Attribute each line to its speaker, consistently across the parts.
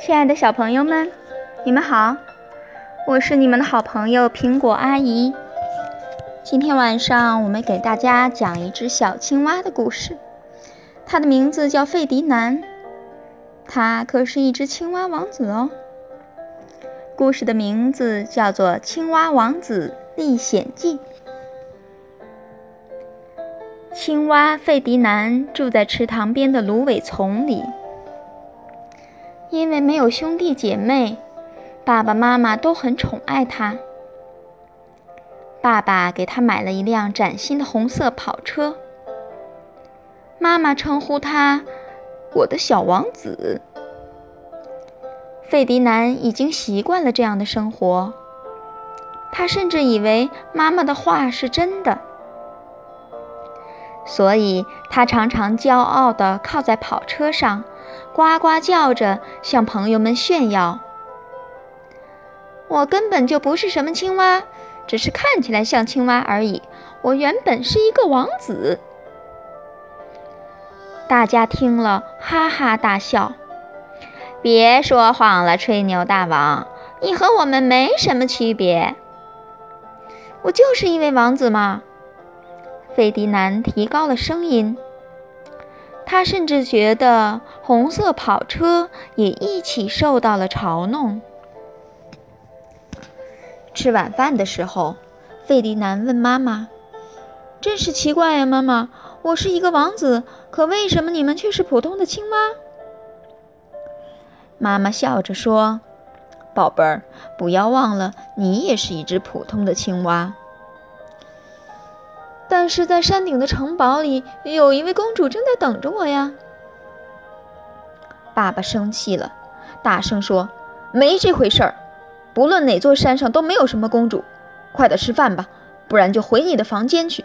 Speaker 1: 亲爱的小朋友们，你们好，我是你们的好朋友苹果阿姨。今天晚上我们给大家讲一只小青蛙的故事，它的名字叫费迪南，它可是一只青蛙王子哦。故事的名字叫做《青蛙王子历险记》。青蛙费迪南住在池塘边的芦苇丛里。因为没有兄弟姐妹，爸爸妈妈都很宠爱他。爸爸给他买了一辆崭新的红色跑车，妈妈称呼他“我的小王子”。费迪南已经习惯了这样的生活，他甚至以为妈妈的话是真的，所以他常常骄傲地靠在跑车上。呱呱叫着，向朋友们炫耀：“我根本就不是什么青蛙，只是看起来像青蛙而已。我原本是一个王子。”大家听了，哈哈大笑。“别说谎了，吹牛大王，你和我们没什么区别。”“我就是一位王子嘛！”费迪南提高了声音。他甚至觉得红色跑车也一起受到了嘲弄。吃晚饭的时候，费迪南问妈妈：“真是奇怪呀，妈妈，我是一个王子，可为什么你们却是普通的青蛙？”妈妈笑着说：“宝贝儿，不要忘了，你也是一只普通的青蛙。”但是在山顶的城堡里，有一位公主正在等着我呀。爸爸生气了，大声说：“没这回事儿！不论哪座山上都没有什么公主。快点吃饭吧，不然就回你的房间去。”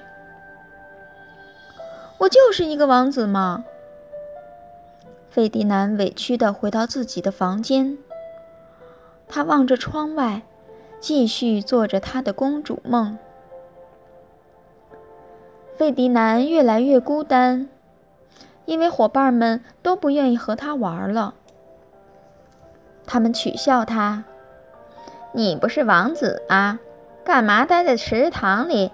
Speaker 1: 我就是一个王子嘛。费迪南委屈地回到自己的房间，他望着窗外，继续做着他的公主梦。费迪南越来越孤单，因为伙伴们都不愿意和他玩了。他们取笑他：“你不是王子啊，干嘛待在池塘里？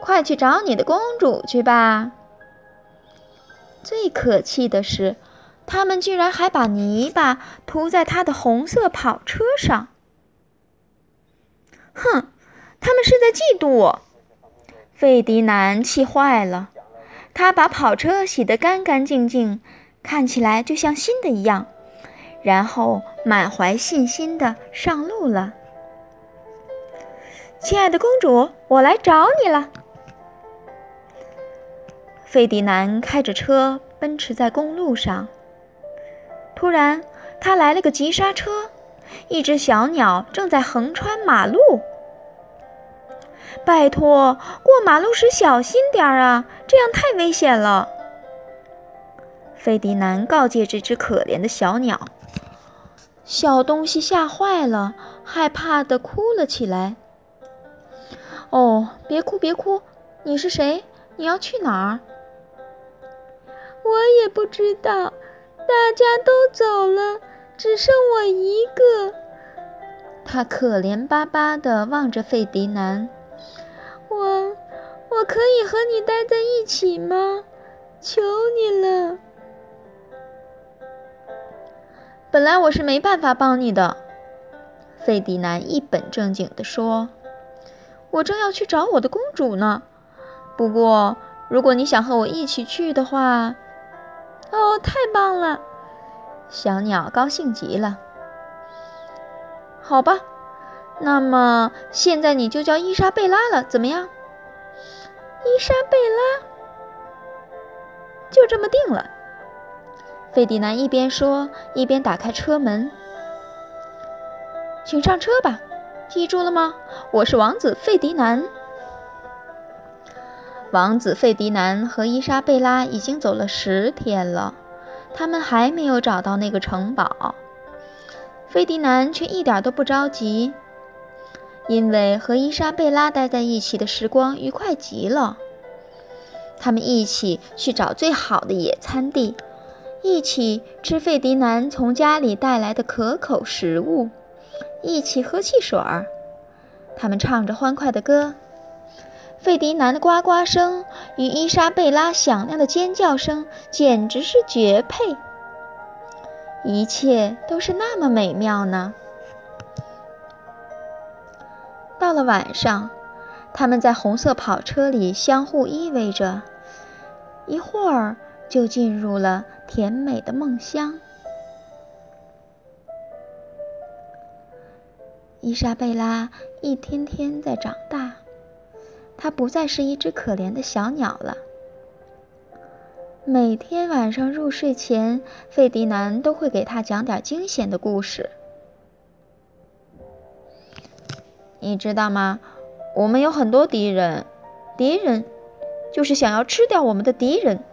Speaker 1: 快去找你的公主去吧！”最可气的是，他们居然还把泥巴涂在他的红色跑车上。哼，他们是在嫉妒我。费迪南气坏了，他把跑车洗得干干净净，看起来就像新的一样，然后满怀信心地上路了。亲爱的公主，我来找你了。费迪南开着车奔驰在公路上，突然他来了个急刹车，一只小鸟正在横穿马路。拜托，过马路时小心点儿啊！这样太危险了。费迪南告诫这只可怜的小鸟。小东西吓坏了，害怕的哭了起来。哦，别哭别哭，你是谁？你要去哪儿？
Speaker 2: 我也不知道，大家都走了，只剩我一个。
Speaker 1: 他可怜巴巴地望着费迪南。
Speaker 2: 我，我可以和你待在一起吗？求你了。
Speaker 1: 本来我是没办法帮你的，费迪南一本正经地说：“我正要去找我的公主呢。不过，如果你想和我一起去的话，
Speaker 2: 哦，太棒了！”
Speaker 1: 小鸟高兴极了。好吧。那么现在你就叫伊莎贝拉了，怎么样？
Speaker 2: 伊莎贝拉，
Speaker 1: 就这么定了。费迪南一边说，一边打开车门，请上车吧。记住了吗？我是王子费迪南。王子费迪南和伊莎贝拉已经走了十天了，他们还没有找到那个城堡。费迪南却一点都不着急。因为和伊莎贝拉待在一起的时光愉快极了，他们一起去找最好的野餐地，一起吃费迪南从家里带来的可口食物，一起喝汽水儿。他们唱着欢快的歌，费迪南的呱呱声与伊莎贝拉响亮的尖叫声简直是绝配。一切都是那么美妙呢。到了晚上，他们在红色跑车里相互依偎着，一会儿就进入了甜美的梦乡。伊莎贝拉一天天在长大，她不再是一只可怜的小鸟了。每天晚上入睡前，费迪南都会给她讲点惊险的故事。你知道吗？我们有很多敌人，敌人就是想要吃掉我们的敌人。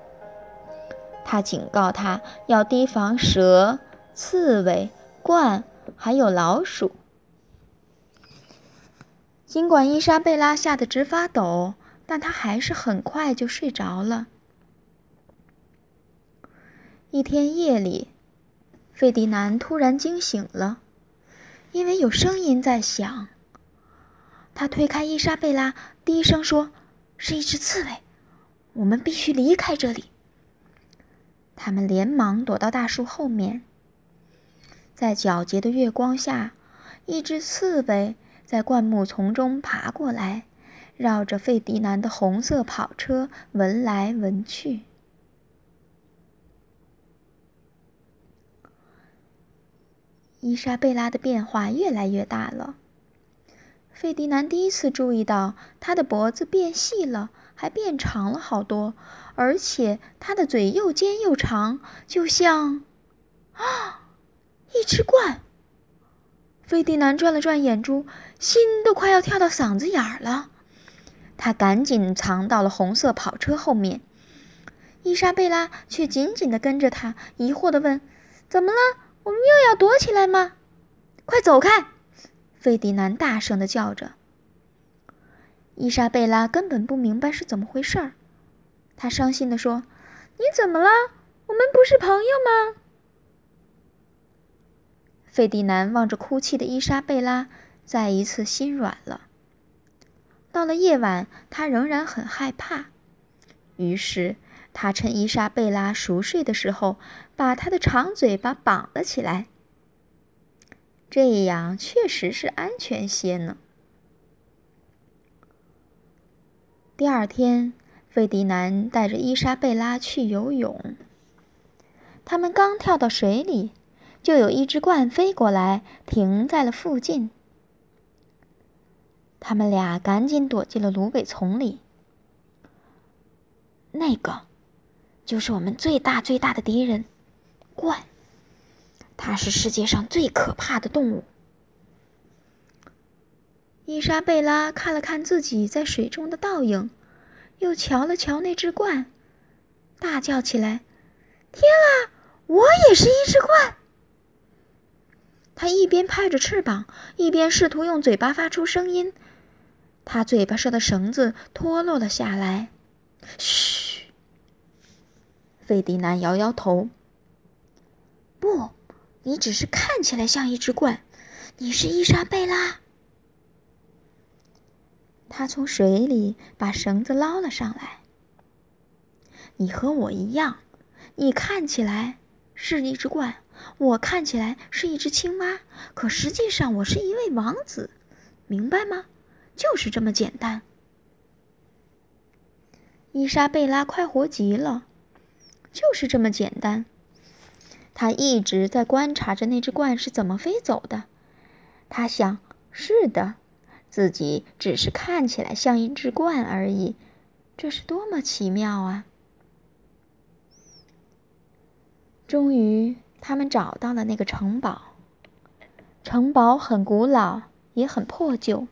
Speaker 1: 他警告他要提防蛇、刺猬、鹳，还有老鼠。尽管伊莎贝拉吓得直发抖，但她还是很快就睡着了。一天夜里，费迪南突然惊醒了，因为有声音在响。他推开伊莎贝拉，低声说：“是一只刺猬，我们必须离开这里。”他们连忙躲到大树后面。在皎洁的月光下，一只刺猬在灌木丛中爬过来，绕着费迪南的红色跑车闻来闻去。伊莎贝拉的变化越来越大了。费迪南第一次注意到，他的脖子变细了，还变长了好多，而且他的嘴又尖又长，就像啊，一只鹳。费迪南转了转眼珠，心都快要跳到嗓子眼儿了。他赶紧藏到了红色跑车后面，伊莎贝拉却紧紧地跟着他，疑惑地问：“怎么了？我们又要躲起来吗？快走开！”费迪南大声的叫着。伊莎贝拉根本不明白是怎么回事儿，她伤心地说：“你怎么了？我们不是朋友吗？”费迪南望着哭泣的伊莎贝拉，再一次心软了。到了夜晚，他仍然很害怕，于是他趁伊莎贝拉熟睡的时候，把她的长嘴巴绑了起来。这样确实是安全些呢。第二天，费迪南带着伊莎贝拉去游泳。他们刚跳到水里，就有一只鹳飞过来，停在了附近。他们俩赶紧躲进了芦苇丛里。那个，就是我们最大最大的敌人——鹳。它是世界上最可怕的动物。伊莎贝拉看了看自己在水中的倒影，又瞧了瞧那只鹳，大叫起来：“天啊，我也是一只鹳！”他一边拍着翅膀，一边试图用嘴巴发出声音。他嘴巴上的绳子脱落了下来。嘘，费迪南摇摇头。不。你只是看起来像一只鹳，你是伊莎贝拉。他从水里把绳子捞了上来。你和我一样，你看起来是一只鹳，我看起来是一只青蛙，可实际上我是一位王子，明白吗？就是这么简单。伊莎贝拉快活极了，就是这么简单。他一直在观察着那只鹳是怎么飞走的。他想：是的，自己只是看起来像一只鹳而已。这是多么奇妙啊！终于，他们找到了那个城堡。城堡很古老，也很破旧。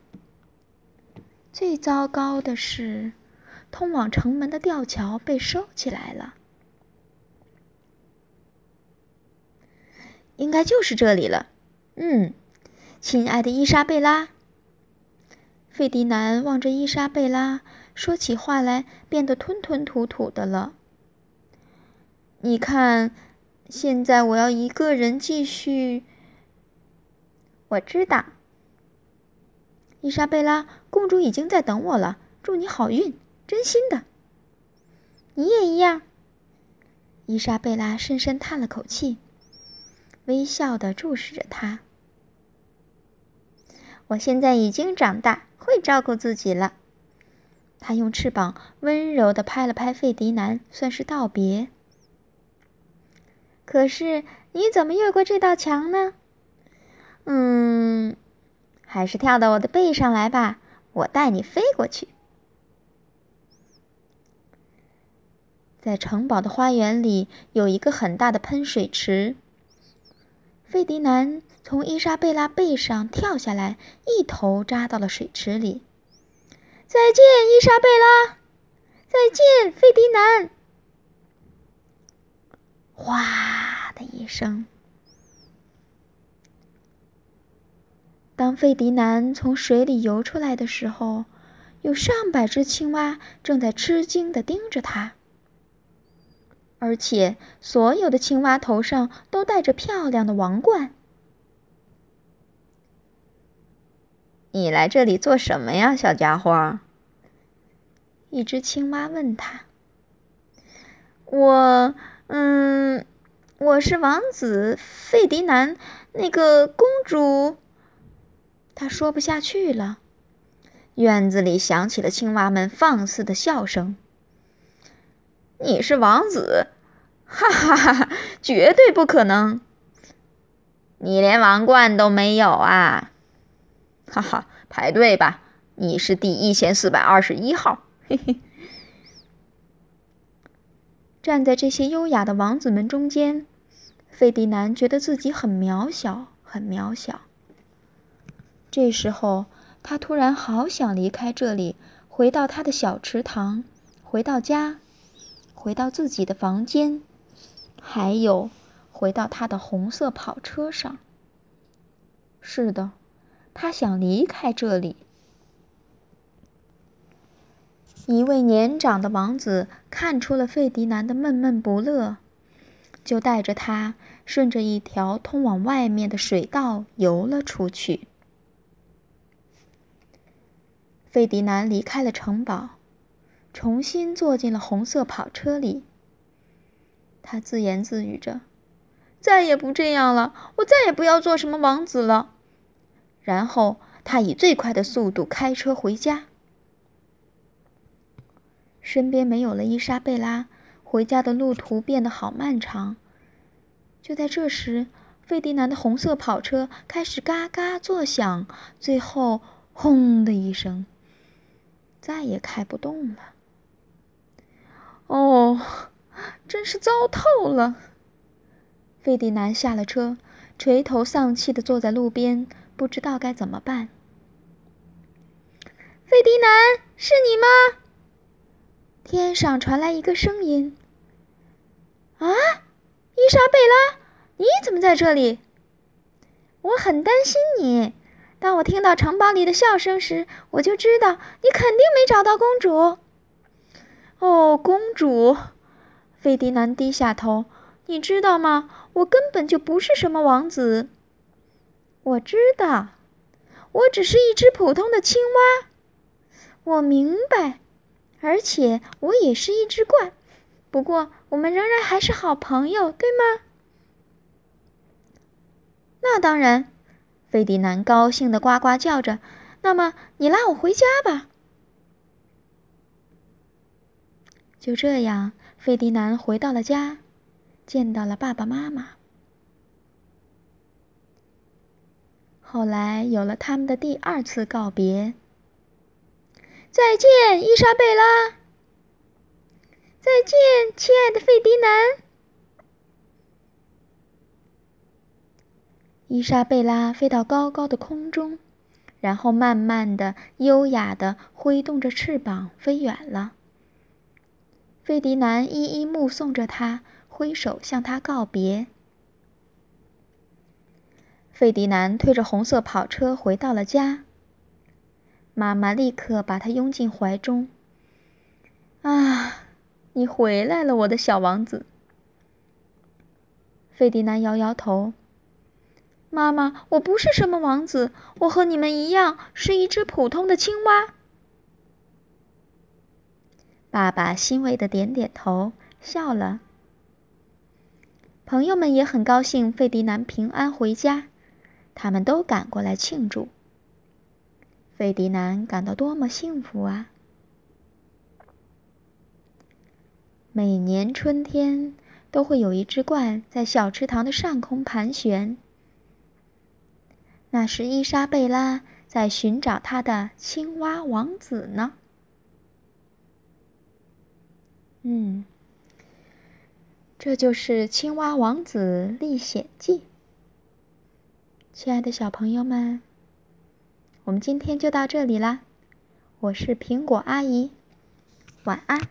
Speaker 1: 最糟糕的是，通往城门的吊桥被收起来了。应该就是这里了，嗯，亲爱的伊莎贝拉。费迪南望着伊莎贝拉，说起话来变得吞吞吐吐的了。你看，现在我要一个人继续。
Speaker 2: 我知道，
Speaker 1: 伊莎贝拉公主已经在等我了。祝你好运，真心的。
Speaker 2: 你也一样。
Speaker 1: 伊莎贝拉深深叹了口气，微笑的注视着他。
Speaker 2: 我现在已经长大，会照顾自己了。
Speaker 1: 他用翅膀温柔的拍了拍费迪南，算是道别。
Speaker 2: 可是你怎么越过这道墙呢？
Speaker 1: 嗯，
Speaker 2: 还是跳到我的背上来吧，我带你飞过去。
Speaker 1: 在城堡的花园里有一个很大的喷水池。费迪南从伊莎贝拉背上跳下来，一头扎到了水池里。
Speaker 2: 再见，伊莎贝拉！再见，费迪南！
Speaker 1: 哗的一声，当费迪南从水里游出来的时候，有上百只青蛙正在吃惊的盯着他。而且，所有的青蛙头上都戴着漂亮的王冠。
Speaker 3: 你来这里做什么呀，小家伙？
Speaker 1: 一只青蛙问他。
Speaker 2: 我，嗯，我是王子费迪南，那个公主。
Speaker 1: 他说不下去了。院子里响起了青蛙们放肆的笑声。
Speaker 3: 你是王子，哈哈哈哈！绝对不可能！你连王冠都没有啊！哈哈，排队吧，你是第一千四百二十一号。嘿嘿。
Speaker 1: 站在这些优雅的王子们中间，费迪南觉得自己很渺小，很渺小。这时候，他突然好想离开这里，回到他的小池塘，回到家。回到自己的房间，还有回到他的红色跑车上。是的，他想离开这里。一位年长的王子看出了费迪南的闷闷不乐，就带着他顺着一条通往外面的水道游了出去。费迪南离开了城堡。重新坐进了红色跑车里。他自言自语着：“再也不这样了，我再也不要做什么王子了。”然后他以最快的速度开车回家。身边没有了伊莎贝拉，回家的路途变得好漫长。就在这时，费迪南的红色跑车开始嘎嘎作响，最后“轰”的一声，再也开不动了。哦，真是糟透了！费迪南下了车，垂头丧气的坐在路边，不知道该怎么办。
Speaker 2: 费迪南，是你吗？
Speaker 1: 天上传来一个声音：“
Speaker 2: 啊，伊莎贝拉，你怎么在这里？我很担心你。当我听到城堡里的笑声时，我就知道你肯定没找到公主。”
Speaker 1: 哦，公主，费迪南低下头。你知道吗？我根本就不是什么王子。
Speaker 2: 我知道，我只是一只普通的青蛙。
Speaker 1: 我明白，而且我也是一只怪。不过，我们仍然还是好朋友，对吗？那当然，费迪南高兴的呱呱叫着。那么，你拉我回家吧。就这样，费迪南回到了家，见到了爸爸妈妈。后来有了他们的第二次告别。
Speaker 2: 再见，伊莎贝拉。再见，亲爱的费迪南。
Speaker 1: 伊莎贝拉飞到高高的空中，然后慢慢的、优雅的挥动着翅膀飞远了。费迪南一一目送着他，挥手向他告别。费迪南推着红色跑车回到了家。妈妈立刻把他拥进怀中。“啊，你回来了，我的小王子！”费迪南摇摇头：“
Speaker 2: 妈妈，我不是什么王子，我和你们一样，是一只普通的青蛙。”
Speaker 1: 爸爸欣慰的点点头，笑了。朋友们也很高兴费迪南平安回家，他们都赶过来庆祝。费迪南感到多么幸福啊！每年春天都会有一只鹳在小池塘的上空盘旋，那是伊莎贝拉在寻找她的青蛙王子呢。嗯，这就是《青蛙王子历险记》。亲爱的小朋友们，我们今天就到这里啦！我是苹果阿姨，晚安。